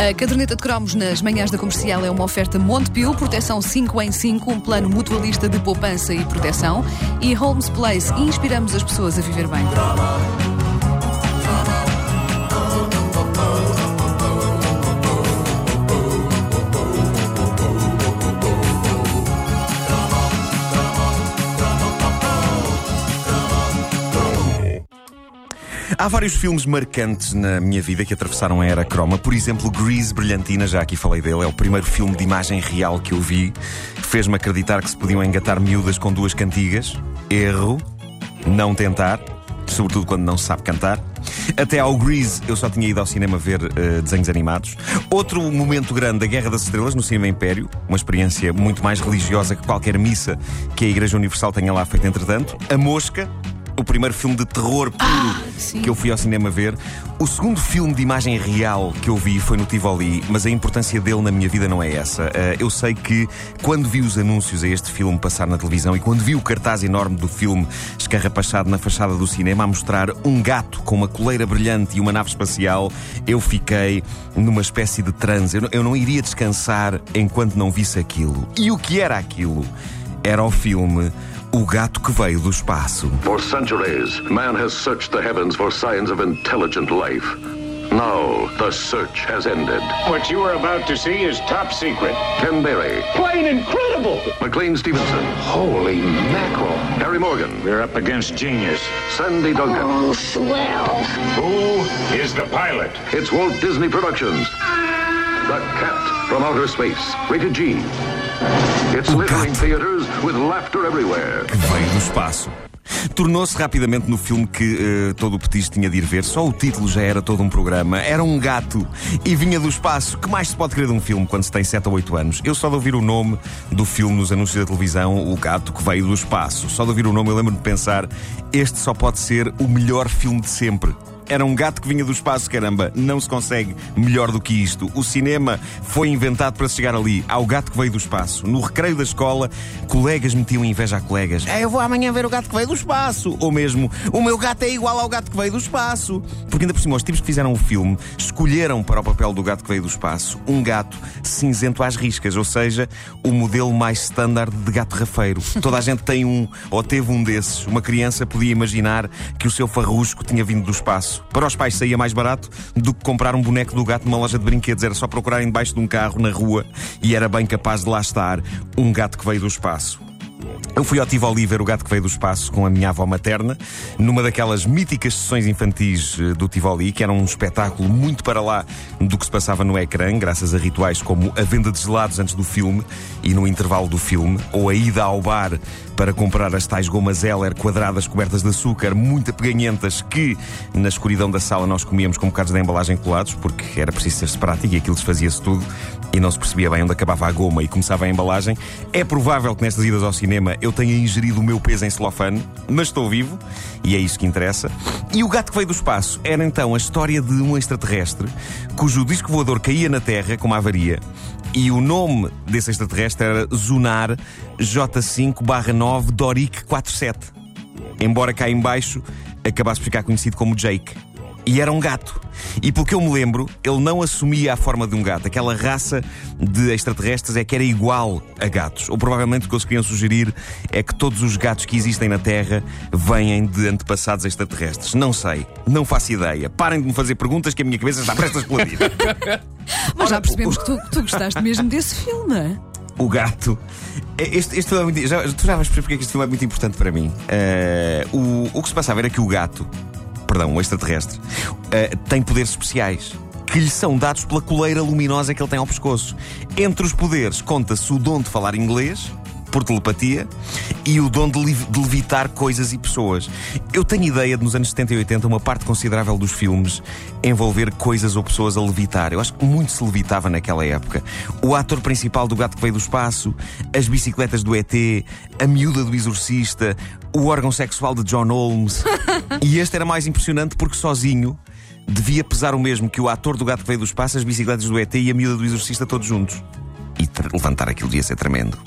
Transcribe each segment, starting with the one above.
A caderneta de cromos nas manhãs da comercial é uma oferta Montepio, proteção 5 em 5, um plano mutualista de poupança e proteção. E Holmes Place, inspiramos as pessoas a viver bem. Há vários filmes marcantes na minha vida que atravessaram a era croma. Por exemplo, Grease Brilhantina, já aqui falei dele, é o primeiro filme de imagem real que eu vi. Fez-me acreditar que se podiam engatar miúdas com duas cantigas. Erro. Não tentar. Sobretudo quando não se sabe cantar. Até ao Grease eu só tinha ido ao cinema ver uh, desenhos animados. Outro momento grande, a Guerra das Estrelas no Cinema Império, uma experiência muito mais religiosa que qualquer missa que a Igreja Universal tenha lá feito entretanto. A Mosca, o primeiro filme de terror puro Ah, que eu fui ao cinema ver. O segundo filme de imagem real que eu vi foi no Tivoli, mas a importância dele na minha vida não é essa. Uh, eu sei que quando vi os anúncios a este filme passar na televisão e quando vi o cartaz enorme do filme escarrapachado na fachada do cinema a mostrar um gato com uma coleira brilhante e uma nave espacial, eu fiquei numa espécie de transe. Eu não, eu não iria descansar enquanto não visse aquilo. E o que era aquilo? Era o filme o gato que veio do espaço. For centuries, man has searched the heavens for signs of intelligent life. Now, the search has ended. What you are about to see is top secret. Ken Berry, Plain incredible! McLean Stevenson, Holy mackerel. Harry Morgan, We're up against genius. Sandy Duncan. Oh, swell. Who is the pilot? It's Walt Disney Productions. The Cat from Outer Space. Rated G. Laughter everywhere. que veio do espaço. Tornou-se rapidamente no filme que eh, todo o petis tinha de ir ver. Só o título já era todo um programa. Era um gato e vinha do espaço. Que mais se pode querer de um filme quando se tem 7 ou 8 anos? Eu só de ouvir o nome do filme nos anúncios da televisão, O Gato que Veio do Espaço. Só de ouvir o nome eu lembro-me de pensar: este só pode ser o melhor filme de sempre. Era um gato que vinha do espaço, caramba. Não se consegue melhor do que isto. O cinema foi inventado para chegar ali, ao gato que veio do espaço. No recreio da escola, colegas metiam inveja a colegas. É, eu vou amanhã ver o gato que veio do espaço. Ou mesmo, o meu gato é igual ao gato que veio do espaço. Porque ainda por cima, os tipos que fizeram o filme escolheram para o papel do gato que veio do espaço um gato cinzento às riscas, ou seja, o modelo mais standard de gato rafeiro. Toda a gente tem um, ou teve um desses. Uma criança podia imaginar que o seu farrusco tinha vindo do espaço. Para os pais saía mais barato do que comprar um boneco do gato numa loja de brinquedos. Era só procurarem debaixo de um carro na rua e era bem capaz de lá estar um gato que veio do espaço. Eu fui ao Tivoli ver o gato que veio do espaço com a minha avó materna, numa daquelas míticas sessões infantis eh, do Tivoli, que era um espetáculo muito para lá do que se passava no ecrã, graças a rituais como a venda de gelados antes do filme e no intervalo do filme, ou a ida ao bar para comprar as tais gomas Heller quadradas cobertas de açúcar, muito apeganhentas, que na escuridão da sala nós comíamos com bocados da embalagem colados, porque era preciso ser-se prático e aquilo desfazia-se tudo e não se percebia bem onde acabava a goma e começava a embalagem. É provável que nestas idas ao cinema eu tenha ingerido o meu peso em celofane, mas estou vivo e é isso que interessa. E o gato que veio do espaço era então a história de um extraterrestre cujo disco voador caía na Terra com uma avaria. E o nome desse extraterrestre era Zunar J5-9 Doric 47. Embora cá em baixo acabasse por ficar conhecido como Jake. E era um gato. E pelo que eu me lembro, ele não assumia a forma de um gato. Aquela raça de extraterrestres é que era igual a gatos. Ou provavelmente o que eles queriam sugerir é que todos os gatos que existem na Terra vêm de antepassados extraterrestres. Não sei, não faço ideia. Parem de me fazer perguntas que a minha cabeça está prestes a explodir. Mas já percebemos que tu, tu gostaste mesmo desse filme. o gato. Este, este filme é muito. Já, tu já vais perceber porque é que este filme é muito importante para mim. Eh, o, o que se passava era que o gato, perdão, o extraterrestre, eh, tem poderes especiais. Que lhe são dados pela coleira luminosa que ele tem ao pescoço. Entre os poderes conta-se o dom de falar inglês, por telepatia, e o dom de, de levitar coisas e pessoas. Eu tenho ideia de nos anos 70 e 80 uma parte considerável dos filmes envolver coisas ou pessoas a levitar. Eu acho que muito se levitava naquela época. O ator principal do Gato que Veio do Espaço, as bicicletas do ET, a miúda do Exorcista, o órgão sexual de John Holmes. e este era mais impressionante porque sozinho devia pesar o mesmo que o ator do Gato que Veio do Espaço, as bicicletas do ET e a miúda do Exorcista todos juntos. E levantar aquilo devia ser tremendo.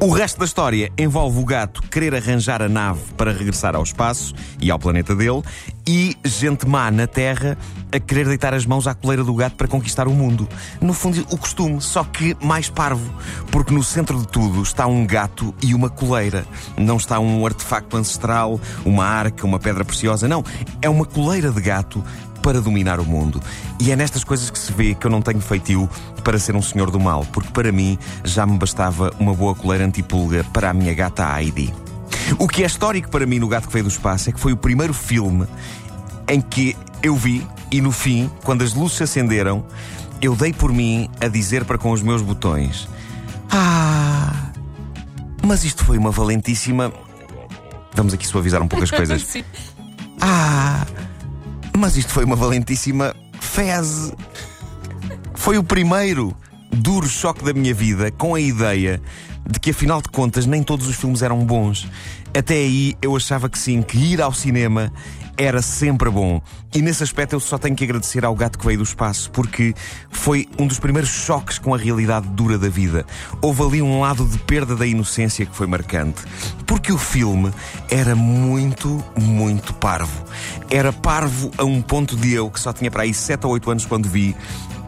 O resto da história envolve o gato querer arranjar a nave para regressar ao espaço e ao planeta dele e gente má na Terra a querer deitar as mãos à coleira do gato para conquistar o mundo. No fundo, o costume, só que mais parvo, porque no centro de tudo está um gato e uma coleira. Não está um artefacto ancestral, uma arca, uma pedra preciosa, não. É uma coleira de gato para dominar o mundo. E é nestas coisas que se vê que eu não tenho feitio para ser um senhor do mal, porque para mim já me bastava uma boa coleira antipulga para a minha gata Heidi. O que é histórico para mim no Gato que Veio do Espaço é que foi o primeiro filme em que eu vi e no fim, quando as luzes se acenderam, eu dei por mim a dizer para com os meus botões: Ah, mas isto foi uma valentíssima. Vamos aqui suavizar um pouco as coisas. Ah, mas isto foi uma valentíssima fez. Foi o primeiro duro choque da minha vida com a ideia de que, afinal de contas, nem todos os filmes eram bons. Até aí eu achava que sim, que ir ao cinema era sempre bom. E nesse aspecto eu só tenho que agradecer ao gato que veio do espaço, porque foi um dos primeiros choques com a realidade dura da vida. Houve ali um lado de perda da inocência que foi marcante. Porque o filme era muito, muito parvo. Era parvo a um ponto de eu, que só tinha para aí 7 ou 8 anos quando vi,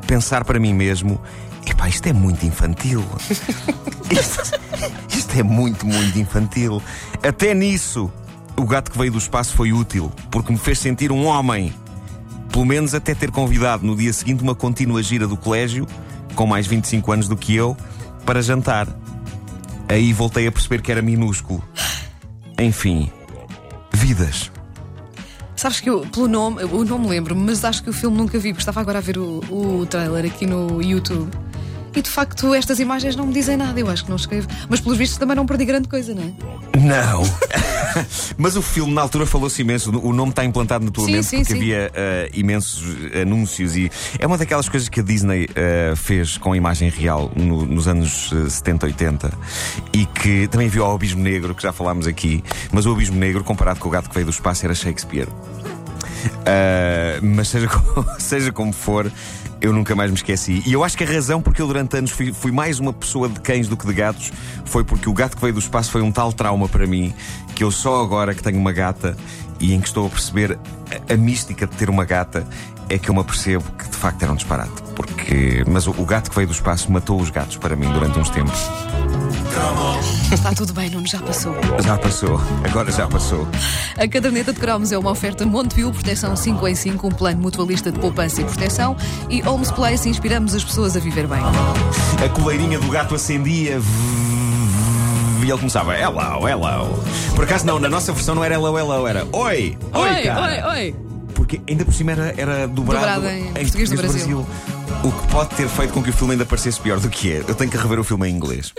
pensar para mim mesmo. Epá, isto é muito infantil. Isto, isto é muito, muito infantil. Até nisso, o gato que veio do espaço foi útil, porque me fez sentir um homem. Pelo menos até ter convidado no dia seguinte uma contínua gira do colégio, com mais 25 anos do que eu, para jantar. Aí voltei a perceber que era minúsculo. Enfim, vidas. Sabes que eu, pelo nome, o nome lembro-me, mas acho que o filme nunca vi, porque estava agora a ver o, o trailer aqui no YouTube. E de facto, estas imagens não me dizem nada, eu acho que não escrevo. Mas pelos vistos também não perdi grande coisa, não é? Não! Mas o filme, na altura, falou-se imenso. O nome está implantado na tua Sim, mente sim, porque sim. havia eh, imensos anúncios e é uma daquelas coisas que a Disney eh, fez com a imagem real no- nos anos eh, 70, 80 e que também viu ao Abismo Negro, que já falámos aqui, mas o Abismo Negro, comparado com o gato que veio do espaço, era Shakespeare. Uh, mas seja como, seja como for, eu nunca mais me esqueci. E eu acho que a razão porque eu durante anos fui, fui mais uma pessoa de cães do que de gatos foi porque o gato que veio do espaço foi um tal trauma para mim que eu só agora que tenho uma gata e em que estou a perceber a, a mística de ter uma gata é que eu me apercebo que de facto era um disparate. Porque, mas o, o gato que veio do espaço matou os gatos para mim durante uns tempos. Está tudo bem, Nuno, já passou. Já passou, agora já passou. A caderneta de cromos é uma oferta Montepio, proteção 5 em 5, um plano mutualista de poupança e proteção. E Homes Place, inspiramos as pessoas a viver bem. A coleirinha do gato acendia. E ele começava, hello, hello. Por acaso não, na nossa versão não era hello, hello, era oi, oi, cara. oi, oi. Porque ainda por cima era, era dobrado, Dobrado em português do Brasil. O que pode ter feito com que o filme ainda parecesse pior do que é. Eu tenho que rever o filme em inglês.